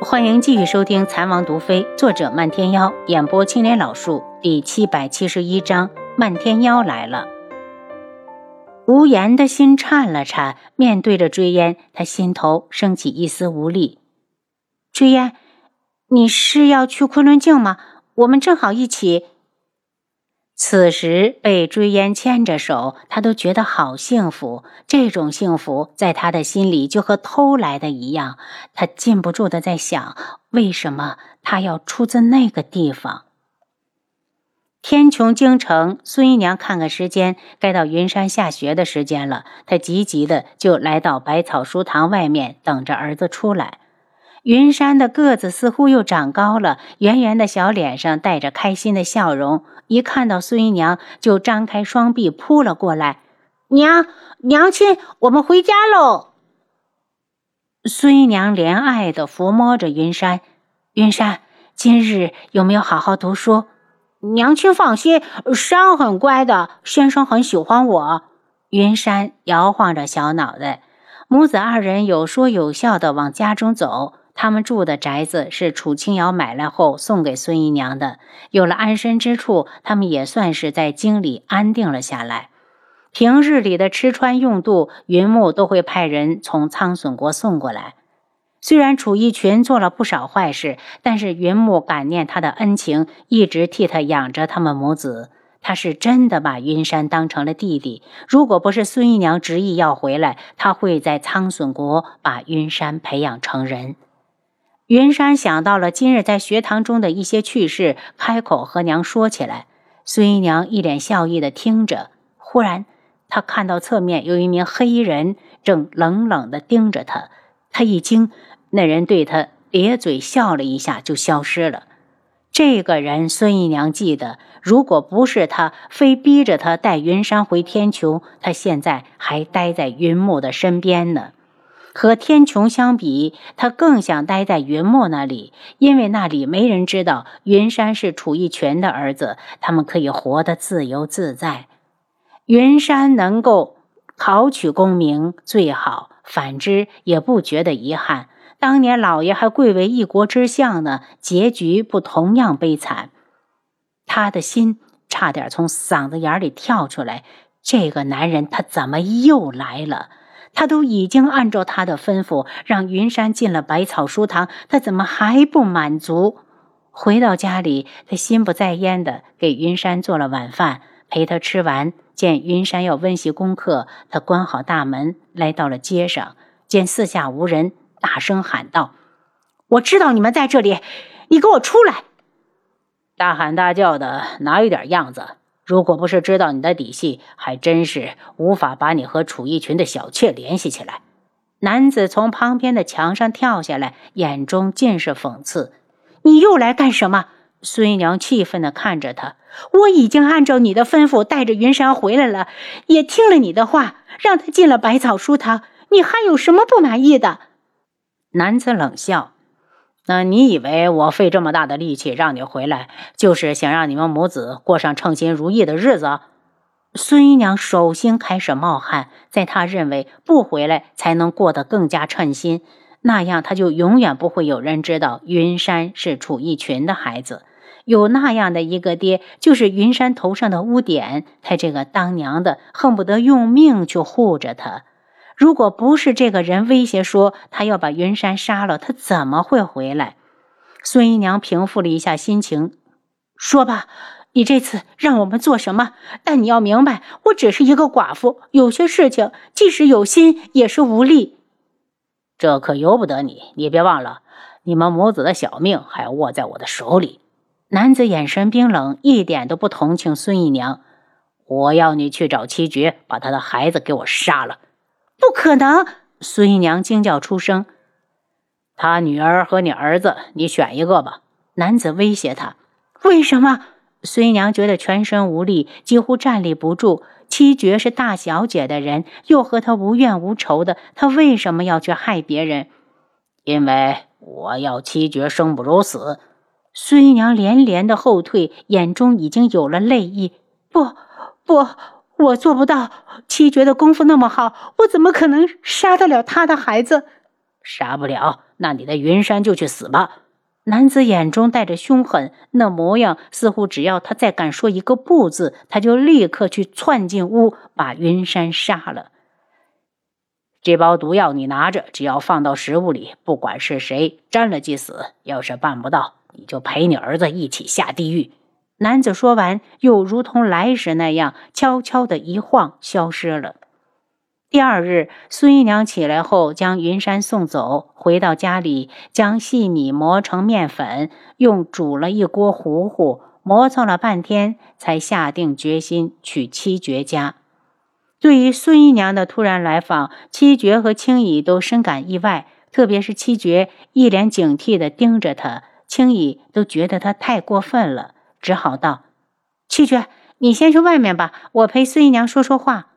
欢迎继续收听《残王毒妃》，作者漫天妖，演播青莲老树，第七百七十一章：漫天妖来了。无言的心颤了颤，面对着追烟，他心头升起一丝无力。追烟，你是要去昆仑镜吗？我们正好一起。此时被追烟牵着手，他都觉得好幸福。这种幸福在他的心里就和偷来的一样。他禁不住的在想，为什么他要出自那个地方？天穹京城，孙姨娘看看时间，该到云山下学的时间了。她急急的就来到百草书堂外面，等着儿子出来。云山的个子似乎又长高了，圆圆的小脸上带着开心的笑容。一看到孙姨娘，就张开双臂扑了过来。娘娘亲，我们回家喽！孙姨娘怜爱的抚摸着云山。云山，今日有没有好好读书？娘亲放心，山很乖的，先生很喜欢我。云山摇晃着小脑袋，母子二人有说有笑的往家中走。他们住的宅子是楚清瑶买来后送给孙姨娘的，有了安身之处，他们也算是在京里安定了下来。平日里的吃穿用度，云木都会派人从苍隼国送过来。虽然楚逸群做了不少坏事，但是云木感念他的恩情，一直替他养着他们母子。他是真的把云山当成了弟弟。如果不是孙姨娘执意要回来，他会在苍隼国把云山培养成人。云山想到了今日在学堂中的一些趣事，开口和娘说起来。孙姨娘一脸笑意的听着。忽然，她看到侧面有一名黑衣人正冷冷的盯着她，她一惊，那人对她咧嘴笑了一下，就消失了。这个人，孙姨娘记得，如果不是他非逼着她带云山回天穹，她现在还待在云木的身边呢。和天穹相比，他更想待在云墨那里，因为那里没人知道云山是楚逸泉的儿子，他们可以活得自由自在。云山能够考取功名最好，反之也不觉得遗憾。当年老爷还贵为一国之相呢，结局不同样悲惨。他的心差点从嗓子眼里跳出来，这个男人他怎么又来了？他都已经按照他的吩咐让云山进了百草书堂，他怎么还不满足？回到家里，他心不在焉的给云山做了晚饭，陪他吃完。见云山要温习功课，他关好大门，来到了街上，见四下无人，大声喊道：“我知道你们在这里，你给我出来！”大喊大叫的，哪有点样子？如果不是知道你的底细，还真是无法把你和楚逸群的小妾联系起来。男子从旁边的墙上跳下来，眼中尽是讽刺：“你又来干什么？”孙娘气愤地看着他：“我已经按照你的吩咐带着云山回来了，也听了你的话，让他进了百草书堂。你还有什么不满意的？”男子冷笑。那你以为我费这么大的力气让你回来，就是想让你们母子过上称心如意的日子？孙姨娘手心开始冒汗，在她认为不回来才能过得更加称心，那样她就永远不会有人知道云山是楚逸群的孩子。有那样的一个爹，就是云山头上的污点。她这个当娘的恨不得用命去护着他。如果不是这个人威胁说他要把云山杀了，他怎么会回来？孙姨娘平复了一下心情，说吧，你这次让我们做什么？但你要明白，我只是一个寡妇，有些事情即使有心也是无力。这可由不得你，你别忘了，你们母子的小命还握在我的手里。男子眼神冰冷，一点都不同情孙姨娘。我要你去找七绝，把他的孩子给我杀了。不可能！孙姨娘惊叫出声。他女儿和你儿子，你选一个吧。男子威胁他。为什么？孙姨娘觉得全身无力，几乎站立不住。七绝是大小姐的人，又和她无怨无仇的，她为什么要去害别人？因为我要七绝生不如死。孙姨娘连连的后退，眼中已经有了泪意。不，不。我做不到，七绝的功夫那么好，我怎么可能杀得了他的孩子？杀不了，那你的云山就去死吧！男子眼中带着凶狠，那模样似乎只要他再敢说一个不字，他就立刻去窜进屋把云山杀了。这包毒药你拿着，只要放到食物里，不管是谁沾了即死。要是办不到，你就陪你儿子一起下地狱。男子说完，又如同来时那样悄悄的一晃，消失了。第二日，孙姨娘起来后，将云山送走，回到家里，将细米磨成面粉，用煮了一锅糊糊，磨蹭了半天，才下定决心去七绝家。对于孙姨娘的突然来访，七绝和青姨都深感意外，特别是七绝一脸警惕地盯着她，青姨都觉得她太过分了，只好道：“七绝，你先去外面吧，我陪孙姨娘说说话。”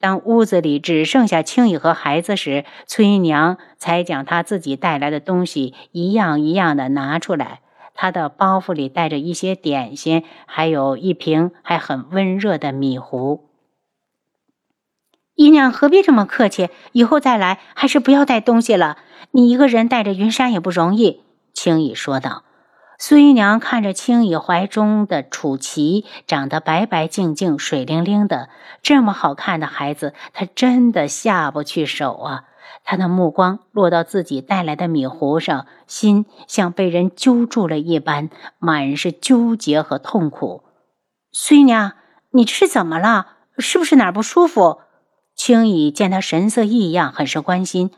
当屋子里只剩下青姨和孩子时，崔姨娘才将她自己带来的东西一样一样的拿出来。她的包袱里带着一些点心，还有一瓶还很温热的米糊。姨娘何必这么客气？以后再来，还是不要带东西了。你一个人带着云山也不容易。”青姨说道。孙姨娘看着青姨怀中的楚琪，长得白白净净、水灵灵的，这么好看的孩子，她真的下不去手啊！她的目光落到自己带来的米糊上，心像被人揪住了一般，满是纠结和痛苦。孙姨娘，你这是怎么了？是不是哪儿不舒服？青姨见她神色异样，很是关心。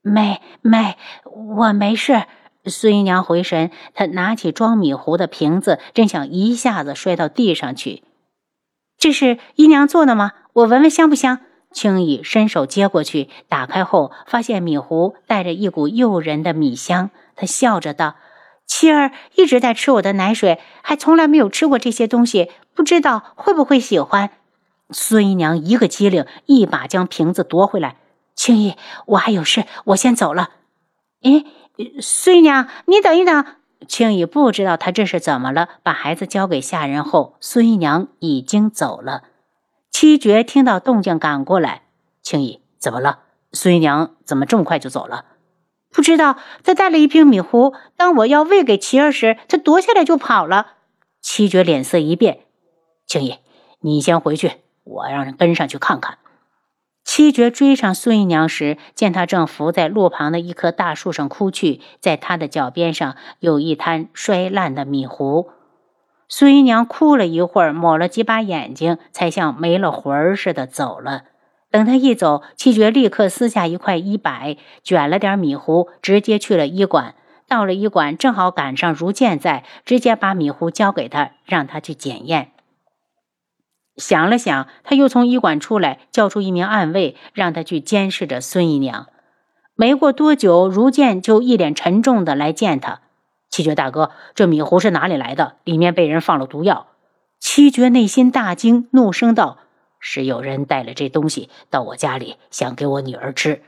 没没，我没事。孙姨娘回神，她拿起装米糊的瓶子，真想一下子摔到地上去。这是姨娘做的吗？我闻闻香不香？青姨伸手接过去，打开后发现米糊带着一股诱人的米香。她笑着道：“妻儿一直在吃我的奶水，还从来没有吃过这些东西，不知道会不会喜欢。”孙姨娘一个机灵，一把将瓶子夺回来。青姨，我还有事，我先走了。哎。孙姨娘，你等一等。青姨不知道她这是怎么了，把孩子交给下人后，孙姨娘已经走了。七绝听到动静赶过来，青姨怎么了？孙姨娘怎么这么快就走了？不知道，她带了一瓶米糊，当我要喂给琪儿时，她夺下来就跑了。七绝脸色一变，青姨，你先回去，我让人跟上去看看。七绝追上孙姨娘时，见她正伏在路旁的一棵大树上哭去，在她的脚边上有一滩摔烂的米糊。孙姨娘哭了一会儿，抹了几把眼睛，才像没了魂儿似的走了。等她一走，七绝立刻撕下一块衣摆，卷了点米糊，直接去了医馆。到了医馆，正好赶上如健在，直接把米糊交给他，让他去检验。想了想，他又从医馆出来，叫出一名暗卫，让他去监视着孙姨娘。没过多久，如见就一脸沉重的来见他。七绝大哥，这米糊是哪里来的？里面被人放了毒药。七绝内心大惊，怒声道：“是有人带了这东西到我家里，想给我女儿吃。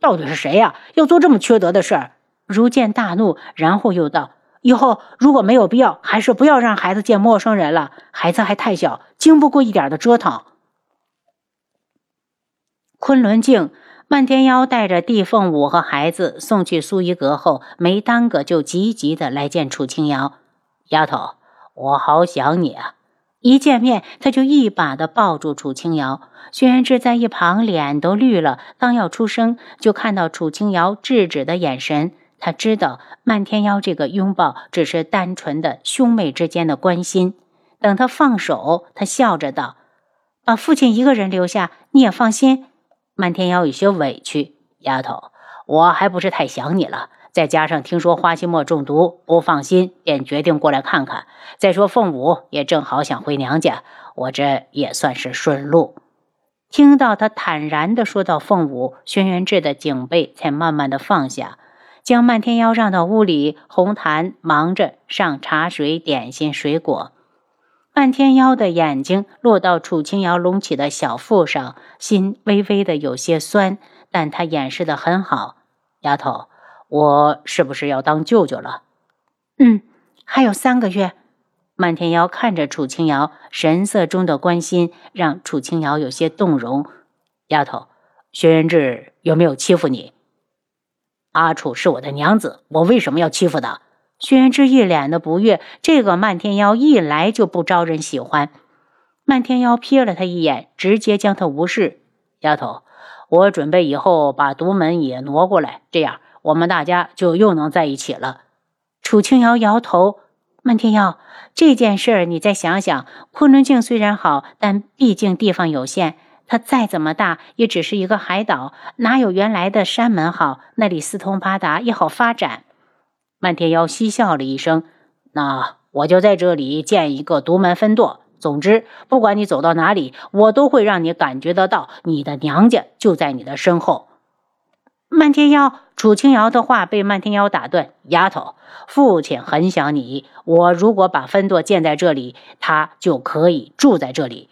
到底是谁呀？要做这么缺德的事儿？”如见大怒，然后又道。以后如果没有必要，还是不要让孩子见陌生人了。孩子还太小，经不过一点的折腾。昆仑镜，漫天妖带着帝凤舞和孩子送去苏衣阁后，没耽搁就急急的来见楚清瑶。丫头，我好想你啊！一见面，他就一把的抱住楚清瑶。轩辕志在一旁脸都绿了，刚要出声，就看到楚清瑶制止的眼神。他知道漫天妖这个拥抱只是单纯的兄妹之间的关心。等他放手，他笑着道：“把父亲一个人留下，你也放心。”漫天妖有些委屈：“丫头，我还不是太想你了。再加上听说花心墨中毒，不放心，便决定过来看看。再说凤舞也正好想回娘家，我这也算是顺路。”听到他坦然地说到凤舞，轩辕志的警备才慢慢的放下。将漫天妖让到屋里，红檀忙着上茶水、点心、水果。漫天妖的眼睛落到楚清瑶隆起的小腹上，心微微的有些酸，但他掩饰的很好。丫头，我是不是要当舅舅了？嗯，还有三个月。漫天妖看着楚清瑶，神色中的关心让楚清瑶有些动容。丫头，轩辕志有没有欺负你？阿楚是我的娘子，我为什么要欺负她？轩辕志一脸的不悦，这个漫天妖一来就不招人喜欢。漫天妖瞥了他一眼，直接将他无视。丫头，我准备以后把独门也挪过来，这样我们大家就又能在一起了。楚清瑶摇头。漫天妖，这件事你再想想。昆仑镜虽然好，但毕竟地方有限，它再怎么大，也只是一个海岛，哪有原来的山门好？那里四通八达，也好发展。漫天妖嬉笑了一声：“那我就在这里建一个独门分舵。总之，不管你走到哪里，我都会让你感觉得到，你的娘家就在你的身后。”漫天妖，楚清瑶的话被漫天妖打断：“丫头，父亲很想你。我如果把分舵建在这里，他就可以住在这里。”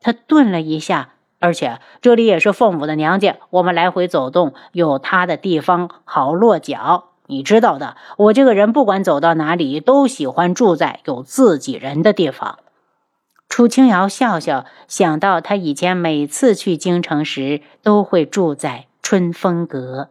他顿了一下，而且这里也是凤舞的娘家，我们来回走动，有他的地方好落脚。你知道的，我这个人不管走到哪里，都喜欢住在有自己人的地方。楚清瑶笑笑，想到他以前每次去京城时，都会住在春风阁。